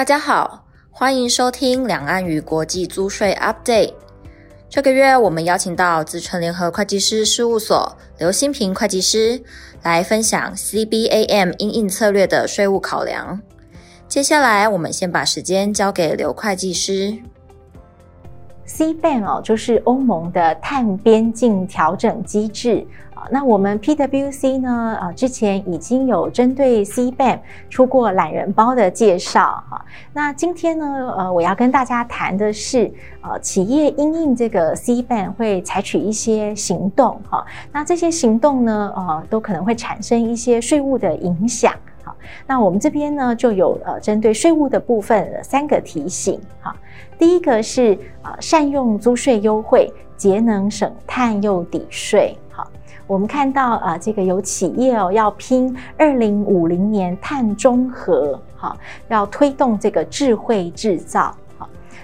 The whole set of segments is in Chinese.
大家好，欢迎收听两岸与国际租税 Update。这个月我们邀请到资诚联合会计师事务所刘新平会计师来分享 CBAM 应应策略的税务考量。接下来我们先把时间交给刘会计师。CBAM 哦，就是欧盟的碳边境调整机制啊。那我们 PwC 呢，啊，之前已经有针对 CBAM 出过懒人包的介绍哈。那今天呢，呃，我要跟大家谈的是，呃，企业因应这个 CBAM 会采取一些行动哈。那这些行动呢，呃，都可能会产生一些税务的影响。那我们这边呢，就有呃，针对税务的部分三个提醒哈。第一个是呃，善用租税优惠，节能省碳又抵税。好，我们看到啊，这个有企业哦要拼二零五零年碳中和，好，要推动这个智慧制造。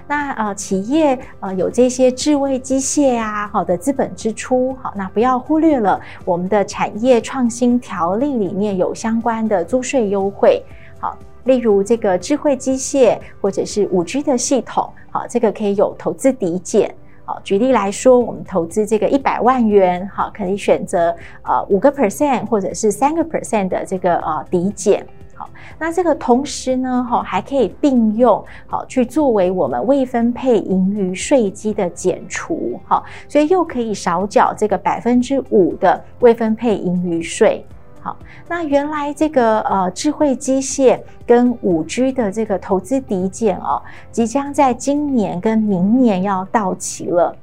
那呃企业呃有这些智慧机械啊，好的资本支出，好，那不要忽略了我们的产业创新条例里面有相关的租税优惠。好。例如这个智慧机械或者是五 G 的系统，好，这个可以有投资抵减。好，举例来说，我们投资这个一百万元，好，可以选择呃五个 percent 或者是三个 percent 的这个呃抵减。好，那这个同时呢，哈，还可以并用，好，去作为我们未分配盈余税基的减除，好，所以又可以少缴这个百分之五的未分配盈余税。好，那原来这个呃智慧机械跟五 G 的这个投资抵减哦，即将在今年跟明年要到期了。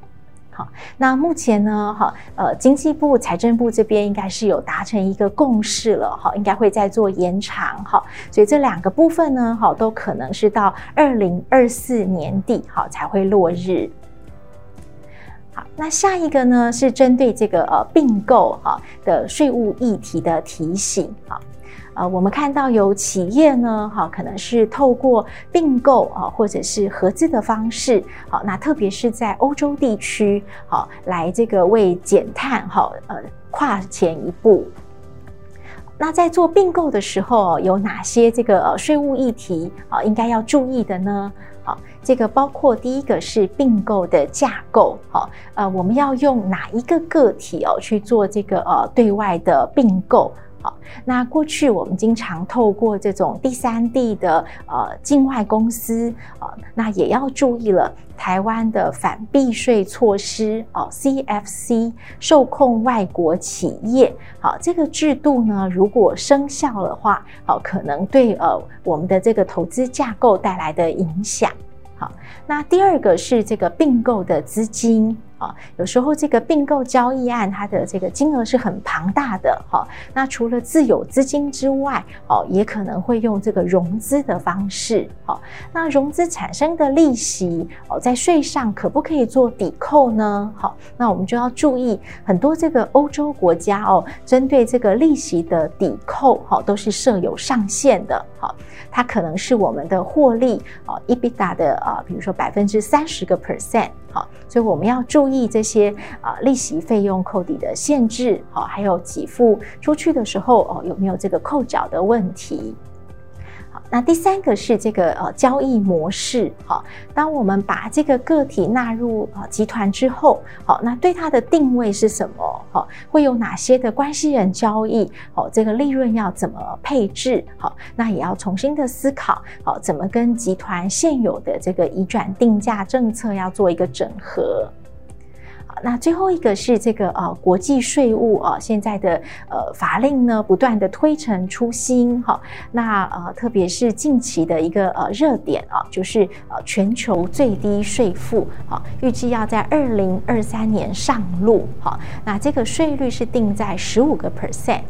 好，那目前呢，哈呃经济部、财政部这边应该是有达成一个共识了，哈，应该会再做延长，哈，所以这两个部分呢，哈都可能是到二零二四年底，哈才会落日。好，那下一个呢是针对这个呃并购哈的税务议题的提醒啊，呃，我们看到有企业呢哈，可能是透过并购啊或者是合资的方式，好，那特别是在欧洲地区好来这个为减碳哈呃跨前一步。那在做并购的时候有哪些这个税务议题啊应该要注意的呢？好，这个包括第一个是并购的架构，好，呃，我们要用哪一个个体哦去做这个呃对外的并购？好，那过去我们经常透过这种第三地的呃境外公司啊，那也要注意了，台湾的反避税措施哦，CFC 受控外国企业，好，这个制度呢，如果生效的话，好，可能对呃我们的这个投资架构带来的影响。好，那第二个是这个并购的资金。有时候这个并购交易案，它的这个金额是很庞大的哈。那除了自有资金之外，哦，也可能会用这个融资的方式。好，那融资产生的利息哦，在税上可不可以做抵扣呢？好，那我们就要注意，很多这个欧洲国家哦，针对这个利息的抵扣，哈，都是设有上限的。好，它可能是我们的获利哦，EBITDA 的啊，比如说百分之三十个 percent。好，所以我们要注意这些啊利息费用扣抵的限制，好，还有给付出去的时候哦，有没有这个扣缴的问题？那第三个是这个呃交易模式，好，当我们把这个个体纳入啊集团之后，好，那对它的定位是什么？好，会有哪些的关系人交易？好，这个利润要怎么配置？好，那也要重新的思考，好，怎么跟集团现有的这个移转定价政策要做一个整合。那最后一个是这个呃国际税务啊，现在的呃法令呢不断的推陈出新哈，那呃特别是近期的一个呃热点啊，就是呃全球最低税负啊，预计要在二零二三年上路哈，那这个税率是定在十五个 percent。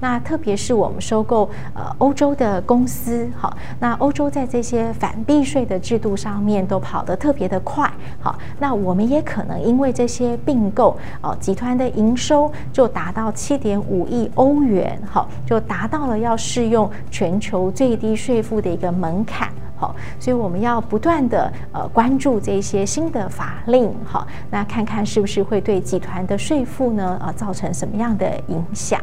那特别是我们收购呃欧洲的公司，好，那欧洲在这些反避税的制度上面都跑得特别的快，好，那我们也可能因为这些并购，哦，集团的营收就达到七点五亿欧元，好，就达到了要适用全球最低税负的一个门槛，好，所以我们要不断的呃关注这些新的法令，好，那看看是不是会对集团的税负呢呃造成什么样的影响。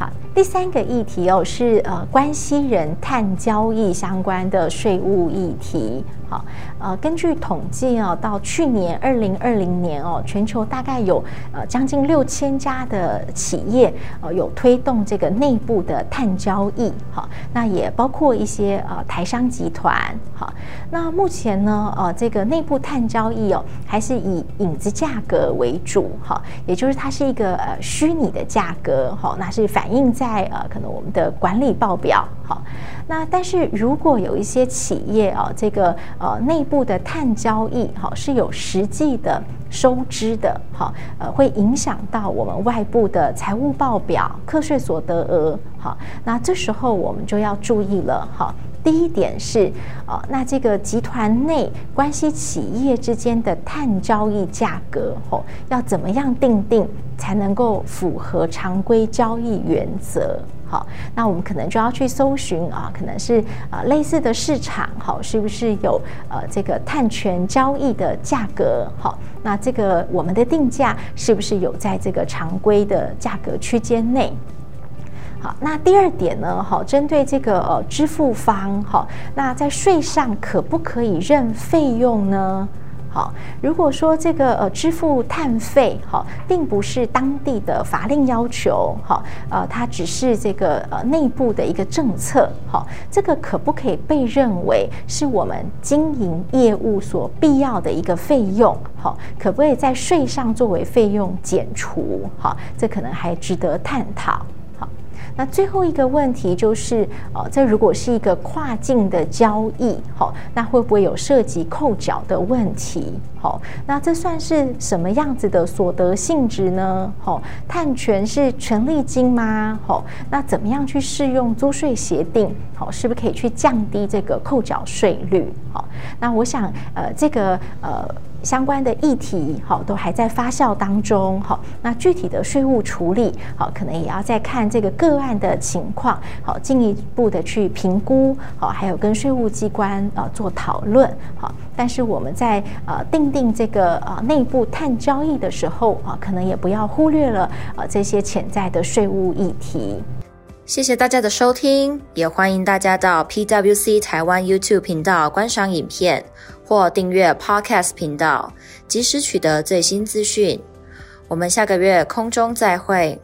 好，第三个议题哦，是呃关系人碳交易相关的税务议题。好，呃，根据统计哦，到去年二零二零年哦，全球大概有呃将近六千家的企业呃有推动这个内部的碳交易。好，那也包括一些呃台商集团。好，那目前呢，呃，这个内部碳交易哦，还是以影子价格为主。好，也就是它是一个呃虚拟的价格。好，那是反映在呃可能我们的管理报表。好，那但是如果有一些企业啊，这个呃内部的碳交易哈是有实际的收支的，哈呃会影响到我们外部的财务报表、课税所得额，好，那这时候我们就要注意了，哈。第一点是，呃，那这个集团内关系企业之间的碳交易价格，吼，要怎么样定定才能够符合常规交易原则？好，那我们可能就要去搜寻啊，可能是啊类似的市场，好，是不是有呃这个碳权交易的价格？好，那这个我们的定价是不是有在这个常规的价格区间内？好，那第二点呢？好，针对这个呃支付方，好，那在税上可不可以认费用呢？好，如果说这个呃支付碳费，好，并不是当地的法令要求，好，呃，它只是这个呃内部的一个政策，好，这个可不可以被认为是我们经营业务所必要的一个费用？好，可不可以在税上作为费用减除？好，这可能还值得探讨。那最后一个问题就是，哦，这如果是一个跨境的交易，好，那会不会有涉及扣缴的问题？好，那这算是什么样子的所得性质呢？好，碳权是权利金吗？好，那怎么样去适用租税协定？好，是不是可以去降低这个扣缴税率？好，那我想，呃，这个呃。相关的议题，好，都还在发酵当中，好，那具体的税务处理，好，可能也要再看这个个案的情况，好，进一步的去评估，好，还有跟税务机关啊做讨论，好，但是我们在呃定定这个呃内部碳交易的时候啊，可能也不要忽略了啊这些潜在的税务议题。谢谢大家的收听，也欢迎大家到 PWC 台湾 YouTube 频道观赏影片。或订阅 Podcast 频道，及时取得最新资讯。我们下个月空中再会。